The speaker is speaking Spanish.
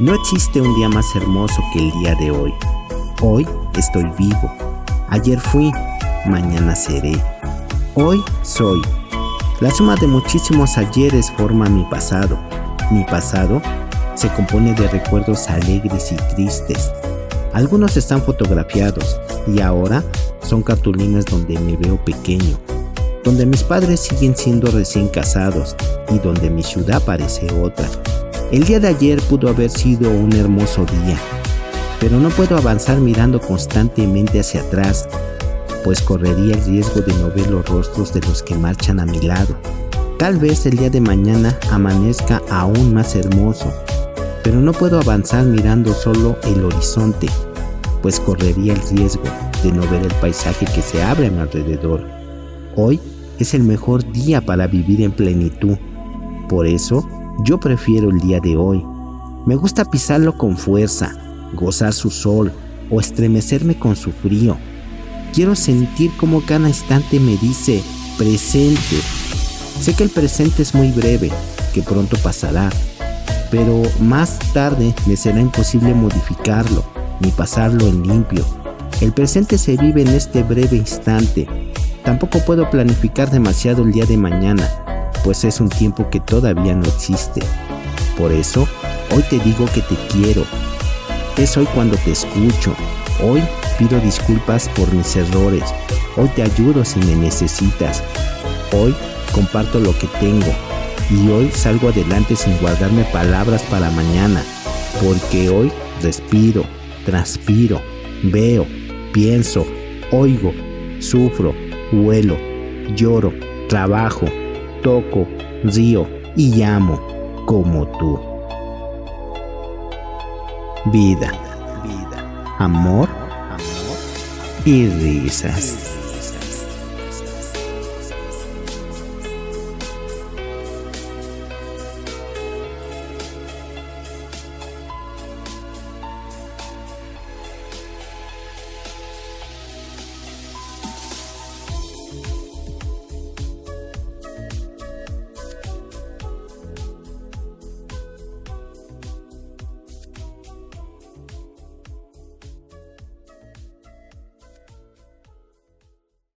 No existe un día más hermoso que el día de hoy. Hoy estoy vivo. Ayer fui, mañana seré. Hoy soy. La suma de muchísimos ayeres forma mi pasado. Mi pasado se compone de recuerdos alegres y tristes. Algunos están fotografiados y ahora son cartulinas donde me veo pequeño, donde mis padres siguen siendo recién casados y donde mi ciudad parece otra. El día de ayer pudo haber sido un hermoso día, pero no puedo avanzar mirando constantemente hacia atrás, pues correría el riesgo de no ver los rostros de los que marchan a mi lado. Tal vez el día de mañana amanezca aún más hermoso, pero no puedo avanzar mirando solo el horizonte, pues correría el riesgo de no ver el paisaje que se abre a mi alrededor. Hoy es el mejor día para vivir en plenitud. Por eso, yo prefiero el día de hoy. Me gusta pisarlo con fuerza, gozar su sol o estremecerme con su frío. Quiero sentir como cada instante me dice presente. Sé que el presente es muy breve, que pronto pasará, pero más tarde me será imposible modificarlo ni pasarlo en limpio. El presente se vive en este breve instante. Tampoco puedo planificar demasiado el día de mañana, pues es un tiempo que todavía no existe. Por eso, hoy te digo que te quiero. Es hoy cuando te escucho. Hoy pido disculpas por mis errores. Hoy te ayudo si me necesitas. Hoy comparto lo que tengo. Y hoy salgo adelante sin guardarme palabras para mañana. Porque hoy respiro, transpiro, veo, pienso, oigo, sufro, huelo, lloro, trabajo, toco, río y llamo como tú. Vida, amor y risas.